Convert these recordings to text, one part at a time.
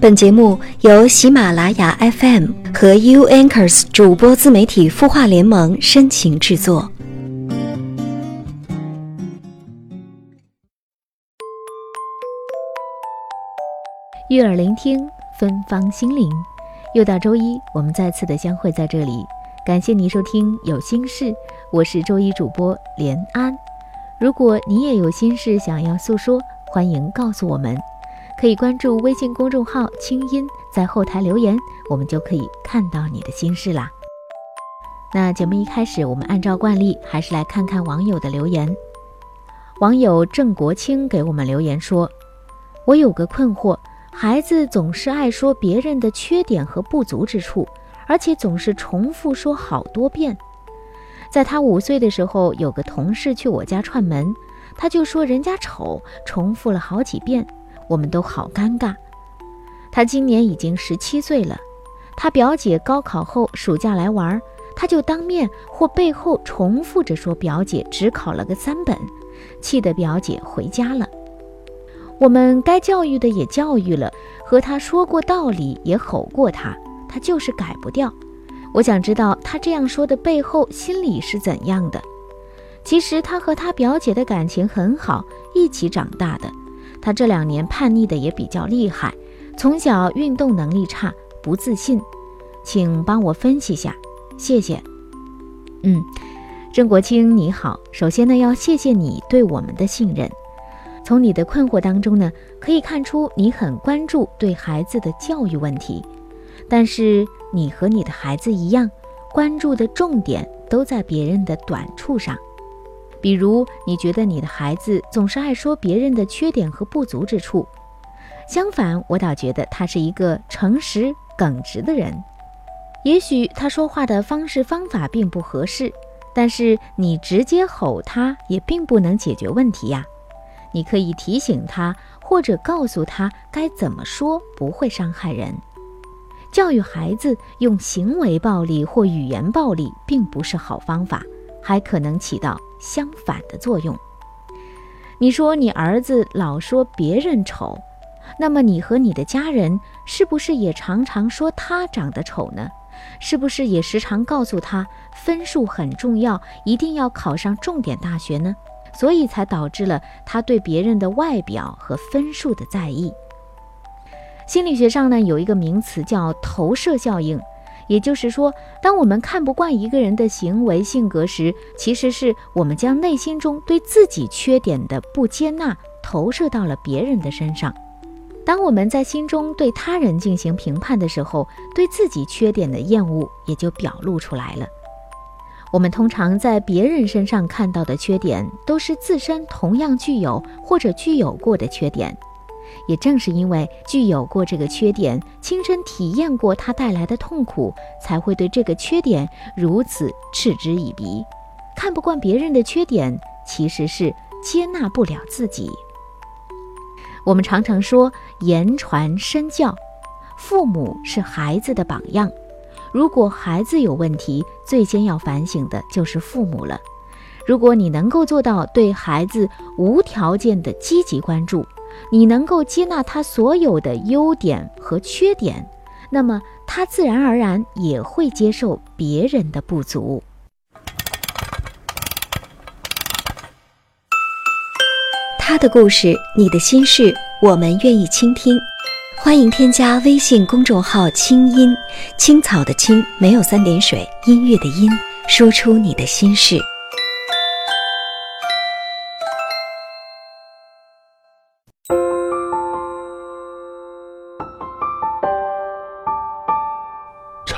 本节目由喜马拉雅 FM 和 U Anchors 主播自媒体孵化联盟深情制作。悦耳聆听，芬芳心灵。又到周一，我们再次的相会在这里。感谢您收听《有心事》，我是周一主播连安。如果你也有心事想要诉说，欢迎告诉我们。可以关注微信公众号“清音”，在后台留言，我们就可以看到你的心事啦。那节目一开始，我们按照惯例，还是来看看网友的留言。网友郑国清给我们留言说：“我有个困惑，孩子总是爱说别人的缺点和不足之处，而且总是重复说好多遍。在他五岁的时候，有个同事去我家串门，他就说人家丑，重复了好几遍。”我们都好尴尬。他今年已经十七岁了，他表姐高考后暑假来玩，他就当面或背后重复着说表姐只考了个三本，气得表姐回家了。我们该教育的也教育了，和他说过道理，也吼过他，他就是改不掉。我想知道他这样说的背后心里是怎样的。其实他和他表姐的感情很好，一起长大的。他这两年叛逆的也比较厉害，从小运动能力差，不自信，请帮我分析下，谢谢。嗯，郑国清你好，首先呢要谢谢你对我们的信任。从你的困惑当中呢，可以看出你很关注对孩子的教育问题，但是你和你的孩子一样，关注的重点都在别人的短处上。比如，你觉得你的孩子总是爱说别人的缺点和不足之处，相反，我倒觉得他是一个诚实耿直的人。也许他说话的方式方法并不合适，但是你直接吼他也并不能解决问题呀。你可以提醒他，或者告诉他该怎么说不会伤害人。教育孩子用行为暴力或语言暴力并不是好方法，还可能起到。相反的作用。你说你儿子老说别人丑，那么你和你的家人是不是也常常说他长得丑呢？是不是也时常告诉他分数很重要，一定要考上重点大学呢？所以才导致了他对别人的外表和分数的在意。心理学上呢，有一个名词叫投射效应。也就是说，当我们看不惯一个人的行为性格时，其实是我们将内心中对自己缺点的不接纳投射到了别人的身上。当我们在心中对他人进行评判的时候，对自己缺点的厌恶也就表露出来了。我们通常在别人身上看到的缺点，都是自身同样具有或者具有过的缺点。也正是因为具有过这个缺点，亲身体验过它带来的痛苦，才会对这个缺点如此嗤之以鼻。看不惯别人的缺点，其实是接纳不了自己。我们常常说言传身教，父母是孩子的榜样。如果孩子有问题，最先要反省的就是父母了。如果你能够做到对孩子无条件的积极关注，你能够接纳他所有的优点和缺点，那么他自然而然也会接受别人的不足。他的故事，你的心事，我们愿意倾听。欢迎添加微信公众号“清音青草”的青没有三点水，音乐的音，说出你的心事。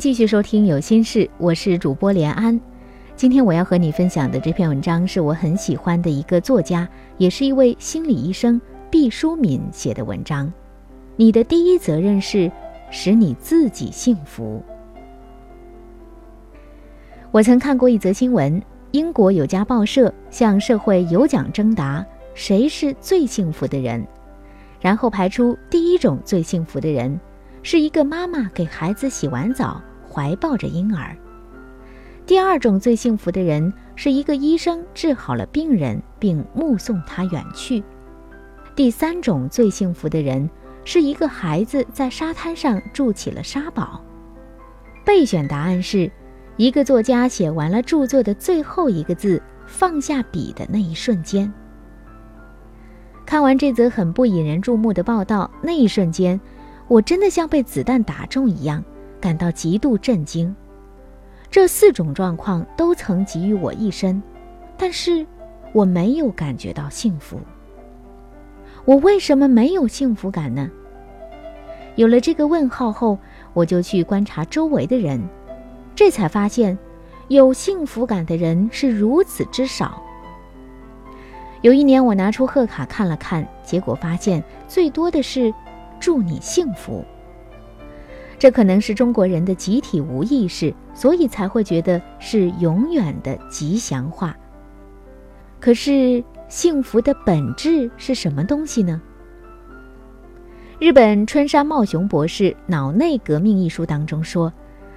继续收听《有心事》，我是主播连安。今天我要和你分享的这篇文章是我很喜欢的一个作家，也是一位心理医生毕淑敏写的文章。你的第一责任是使你自己幸福。我曾看过一则新闻：英国有家报社向社会有奖征答，谁是最幸福的人？然后排出第一种最幸福的人。是一个妈妈给孩子洗完澡，怀抱着婴儿。第二种最幸福的人是一个医生治好了病人，并目送他远去。第三种最幸福的人是一个孩子在沙滩上筑起了沙堡。备选答案是：一个作家写完了著作的最后一个字，放下笔的那一瞬间。看完这则很不引人注目的报道，那一瞬间。我真的像被子弹打中一样，感到极度震惊。这四种状况都曾给予我一身，但是我没有感觉到幸福。我为什么没有幸福感呢？有了这个问号后，我就去观察周围的人，这才发现，有幸福感的人是如此之少。有一年，我拿出贺卡看了看，结果发现最多的是。祝你幸福。这可能是中国人的集体无意识，所以才会觉得是永远的吉祥话。可是，幸福的本质是什么东西呢？日本春山茂雄博士《脑内革命》一书当中说，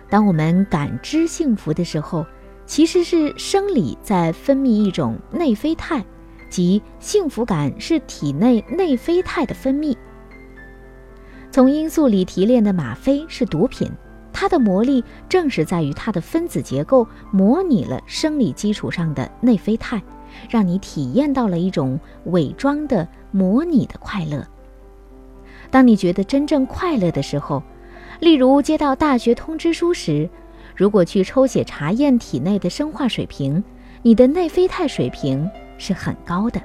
当我们感知幸福的时候，其实是生理在分泌一种内啡肽，即幸福感是体内内啡肽的分泌。从罂粟里提炼的吗啡是毒品，它的魔力正是在于它的分子结构模拟了生理基础上的内啡肽，让你体验到了一种伪装的模拟的快乐。当你觉得真正快乐的时候，例如接到大学通知书时，如果去抽血查验体内的生化水平，你的内啡肽水平是很高的。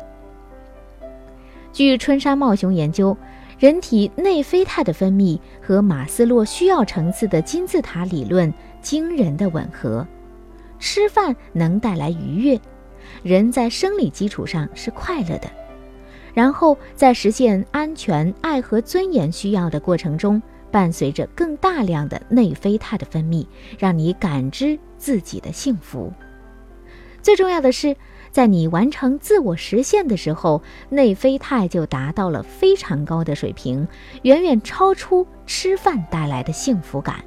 据春山茂雄研究。人体内啡肽的分泌和马斯洛需要层次的金字塔理论惊人的吻合。吃饭能带来愉悦，人在生理基础上是快乐的。然后在实现安全、爱和尊严需要的过程中，伴随着更大量的内啡肽的分泌，让你感知自己的幸福。最重要的是。在你完成自我实现的时候，内啡肽就达到了非常高的水平，远远超出吃饭带来的幸福感。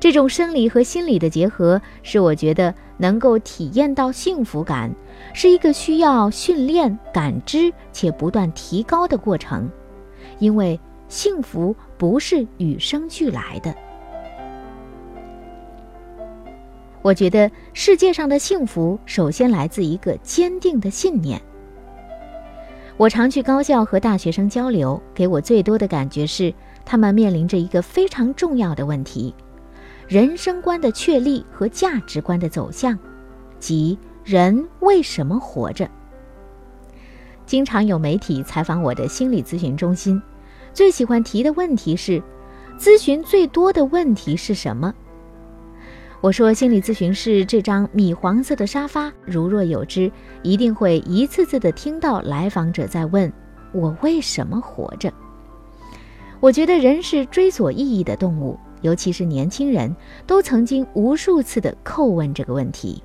这种生理和心理的结合，使我觉得能够体验到幸福感，是一个需要训练、感知且不断提高的过程，因为幸福不是与生俱来的。我觉得世界上的幸福首先来自一个坚定的信念。我常去高校和大学生交流，给我最多的感觉是，他们面临着一个非常重要的问题：人生观的确立和价值观的走向，即人为什么活着。经常有媒体采访我的心理咨询中心，最喜欢提的问题是：咨询最多的问题是什么？我说，心理咨询室这张米黄色的沙发，如若有知，一定会一次次的听到来访者在问：我为什么活着？我觉得人是追索意义的动物，尤其是年轻人，都曾经无数次的叩问这个问题。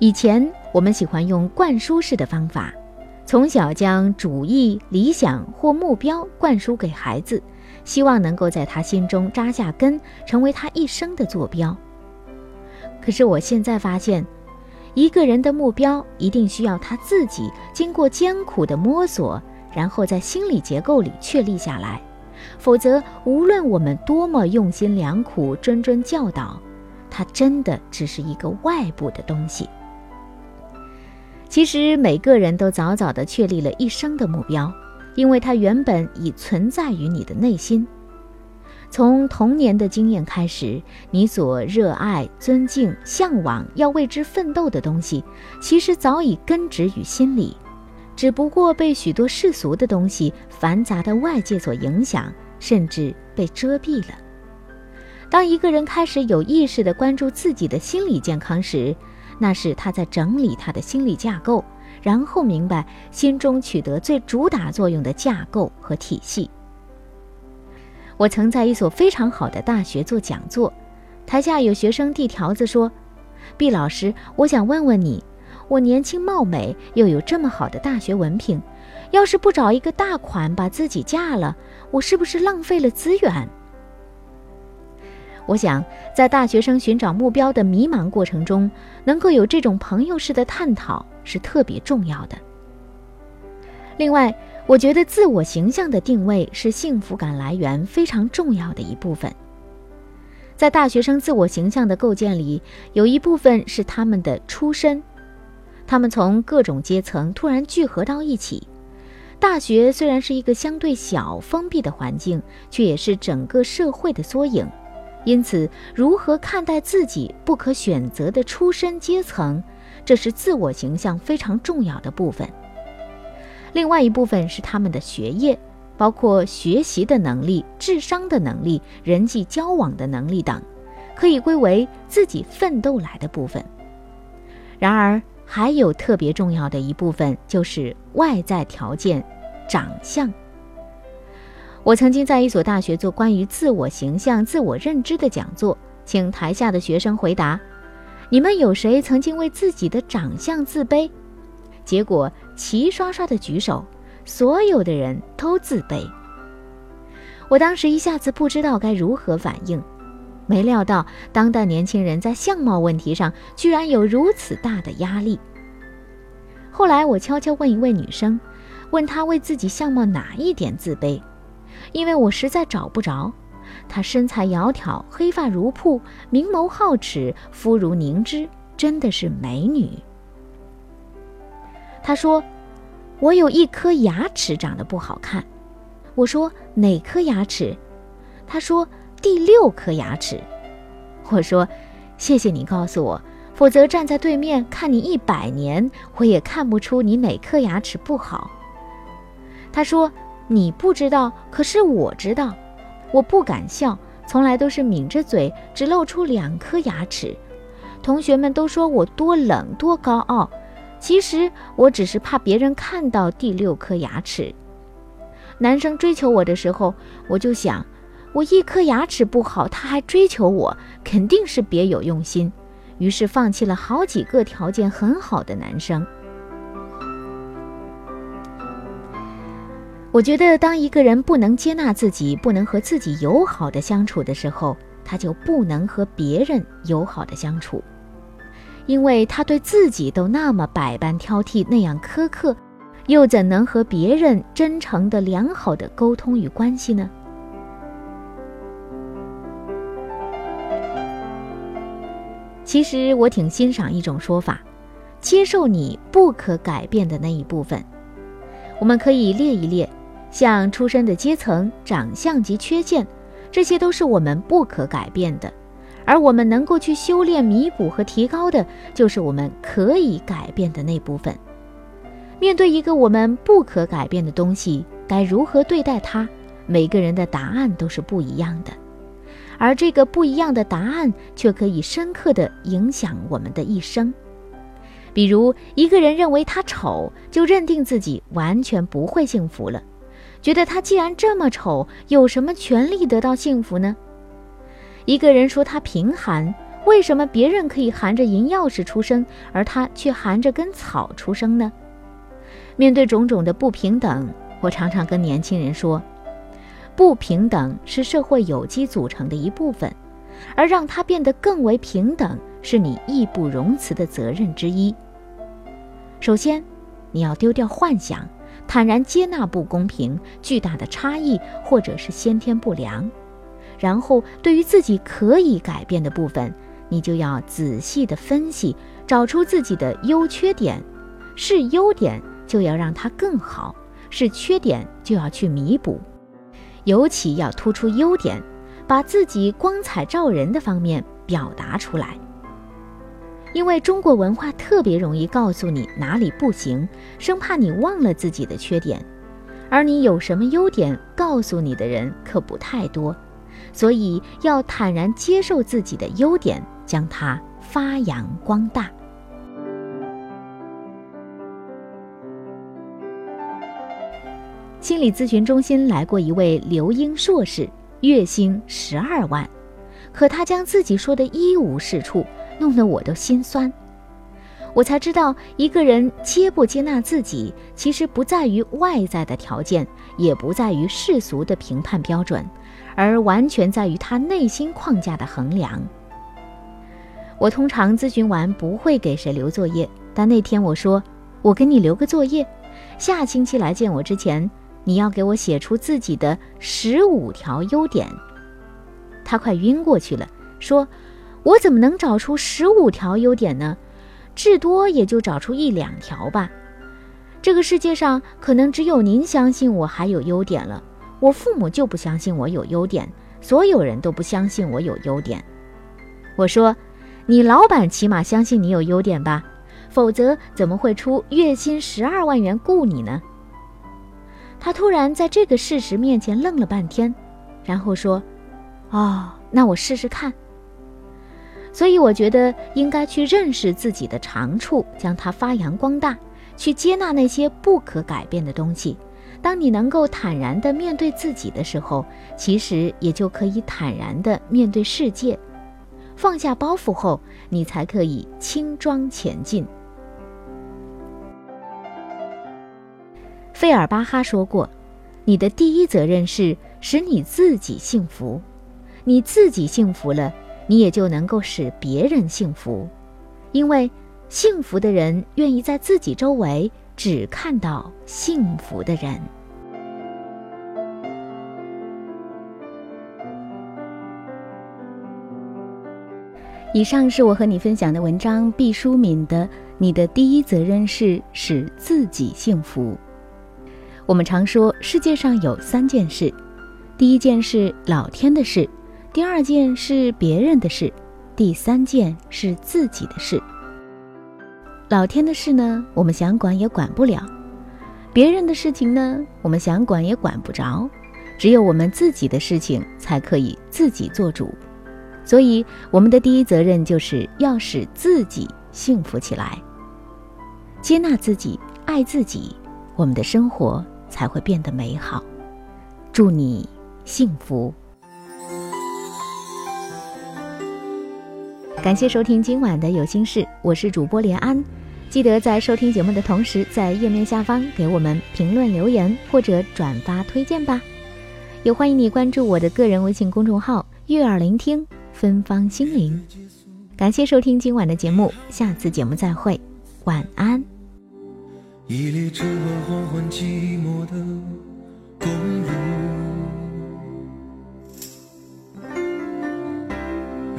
以前我们喜欢用灌输式的方法，从小将主义、理想或目标灌输给孩子，希望能够在他心中扎下根，成为他一生的坐标。可是我现在发现，一个人的目标一定需要他自己经过艰苦的摸索，然后在心理结构里确立下来。否则，无论我们多么用心良苦、谆谆教导，它真的只是一个外部的东西。其实每个人都早早地确立了一生的目标，因为它原本已存在于你的内心。从童年的经验开始，你所热爱、尊敬、向往、要为之奋斗的东西，其实早已根植于心里，只不过被许多世俗的东西、繁杂的外界所影响，甚至被遮蔽了。当一个人开始有意识地关注自己的心理健康时，那是他在整理他的心理架构，然后明白心中取得最主打作用的架构和体系。我曾在一所非常好的大学做讲座，台下有学生递条子说：“毕老师，我想问问你，我年轻貌美，又有这么好的大学文凭，要是不找一个大款把自己嫁了，我是不是浪费了资源？”我想，在大学生寻找目标的迷茫过程中，能够有这种朋友式的探讨是特别重要的。另外，我觉得自我形象的定位是幸福感来源非常重要的一部分。在大学生自我形象的构建里，有一部分是他们的出身，他们从各种阶层突然聚合到一起。大学虽然是一个相对小、封闭的环境，却也是整个社会的缩影。因此，如何看待自己不可选择的出身阶层，这是自我形象非常重要的部分。另外一部分是他们的学业，包括学习的能力、智商的能力、人际交往的能力等，可以归为自己奋斗来的部分。然而，还有特别重要的一部分，就是外在条件，长相。我曾经在一所大学做关于自我形象、自我认知的讲座，请台下的学生回答：你们有谁曾经为自己的长相自卑？结果齐刷刷的举手，所有的人都自卑。我当时一下子不知道该如何反应，没料到当代年轻人在相貌问题上居然有如此大的压力。后来我悄悄问一位女生，问她为自己相貌哪一点自卑，因为我实在找不着。她身材窈窕，黑发如瀑，明眸皓齿，肤如凝脂，真的是美女。他说：“我有一颗牙齿长得不好看。”我说：“哪颗牙齿？”他说：“第六颗牙齿。”我说：“谢谢你告诉我，否则站在对面看你一百年，我也看不出你哪颗牙齿不好。”他说：“你不知道，可是我知道。我不敢笑，从来都是抿着嘴，只露出两颗牙齿。同学们都说我多冷，多高傲。”其实我只是怕别人看到第六颗牙齿。男生追求我的时候，我就想，我一颗牙齿不好，他还追求我，肯定是别有用心。于是放弃了好几个条件很好的男生。我觉得，当一个人不能接纳自己，不能和自己友好的相处的时候，他就不能和别人友好的相处。因为他对自己都那么百般挑剔，那样苛刻，又怎能和别人真诚的、良好的沟通与关系呢？其实我挺欣赏一种说法，接受你不可改变的那一部分。我们可以列一列，像出身的阶层、长相及缺陷，这些都是我们不可改变的。而我们能够去修炼、弥补和提高的，就是我们可以改变的那部分。面对一个我们不可改变的东西，该如何对待它？每个人的答案都是不一样的，而这个不一样的答案，却可以深刻地影响我们的一生。比如，一个人认为他丑，就认定自己完全不会幸福了，觉得他既然这么丑，有什么权利得到幸福呢？一个人说他贫寒，为什么别人可以含着银钥匙出生，而他却含着根草出生呢？面对种种的不平等，我常常跟年轻人说，不平等是社会有机组成的一部分，而让它变得更为平等，是你义不容辞的责任之一。首先，你要丢掉幻想，坦然接纳不公平、巨大的差异或者是先天不良。然后，对于自己可以改变的部分，你就要仔细的分析，找出自己的优缺点，是优点就要让它更好，是缺点就要去弥补，尤其要突出优点，把自己光彩照人的方面表达出来。因为中国文化特别容易告诉你哪里不行，生怕你忘了自己的缺点，而你有什么优点，告诉你的人可不太多，所以要坦然接受自己的优点，将它发扬光大。心理咨询中心来过一位留英硕士，月薪十二万，可他将自己说的一无是处。弄得我都心酸，我才知道一个人接不接纳自己，其实不在于外在的条件，也不在于世俗的评判标准，而完全在于他内心框架的衡量。我通常咨询完不会给谁留作业，但那天我说：“我给你留个作业，下星期来见我之前，你要给我写出自己的十五条优点。”他快晕过去了，说。我怎么能找出十五条优点呢？至多也就找出一两条吧。这个世界上可能只有您相信我还有优点了。我父母就不相信我有优点，所有人都不相信我有优点。我说，你老板起码相信你有优点吧，否则怎么会出月薪十二万元雇你呢？他突然在这个事实面前愣了半天，然后说：“哦，那我试试看。”所以我觉得应该去认识自己的长处，将它发扬光大，去接纳那些不可改变的东西。当你能够坦然地面对自己的时候，其实也就可以坦然地面对世界。放下包袱后，你才可以轻装前进。费尔巴哈说过：“你的第一责任是使你自己幸福，你自己幸福了。”你也就能够使别人幸福，因为幸福的人愿意在自己周围只看到幸福的人。以上是我和你分享的文章，毕淑敏的《你的第一责任是使自己幸福》。我们常说世界上有三件事，第一件是老天的事。第二件是别人的事，第三件是自己的事。老天的事呢，我们想管也管不了；别人的事情呢，我们想管也管不着。只有我们自己的事情才可以自己做主。所以，我们的第一责任就是要使自己幸福起来，接纳自己，爱自己，我们的生活才会变得美好。祝你幸福！感谢收听今晚的有心事，我是主播连安。记得在收听节目的同时，在页面下方给我们评论留言或者转发推荐吧。也欢迎你关注我的个人微信公众号“悦耳聆听芬芳心灵”。感谢收听今晚的节目，下次节目再会，晚安。一列车缓缓寂寞的。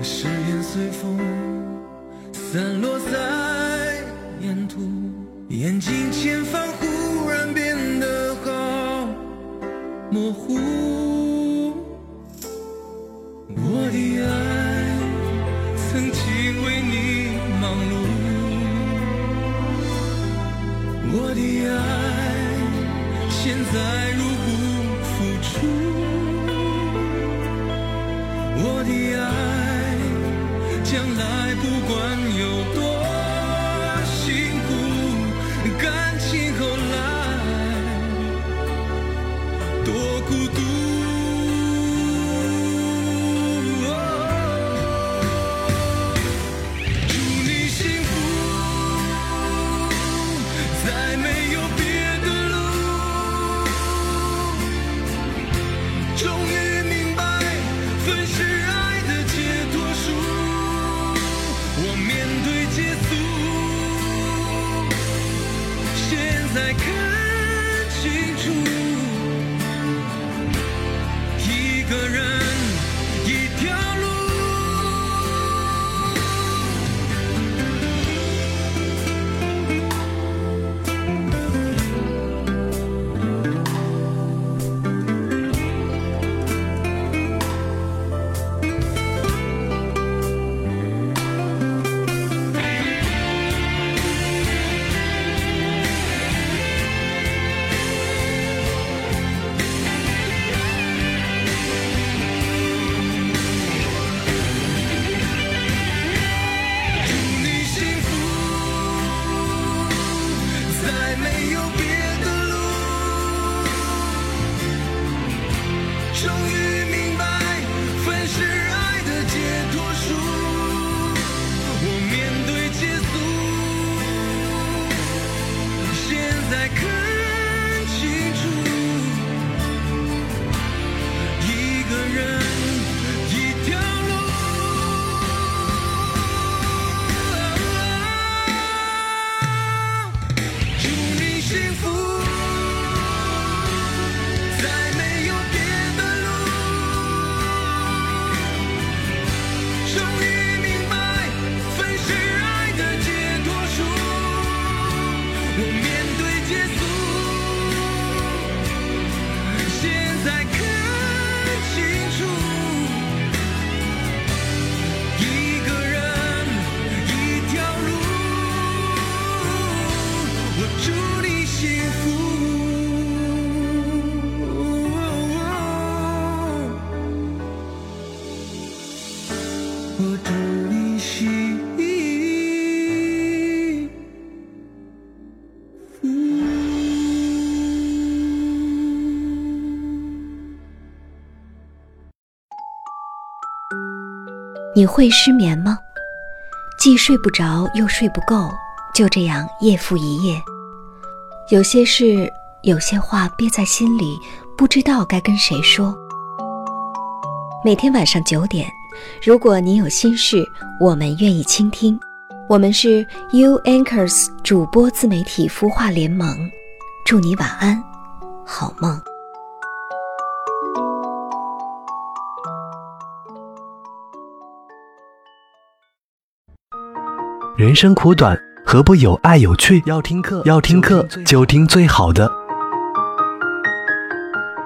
誓言随风散落在，眼睛你会失眠吗？既睡不着又睡不够就这样夜复一夜。有些事有些话憋在心里不知道该跟谁说。每天晚上九点如果你有心事，我们愿意倾听。我们是 U Anchors 主播自媒体孵化联盟，祝你晚安，好梦。人生苦短，何不有爱有趣？要听课，要听课就听最好的。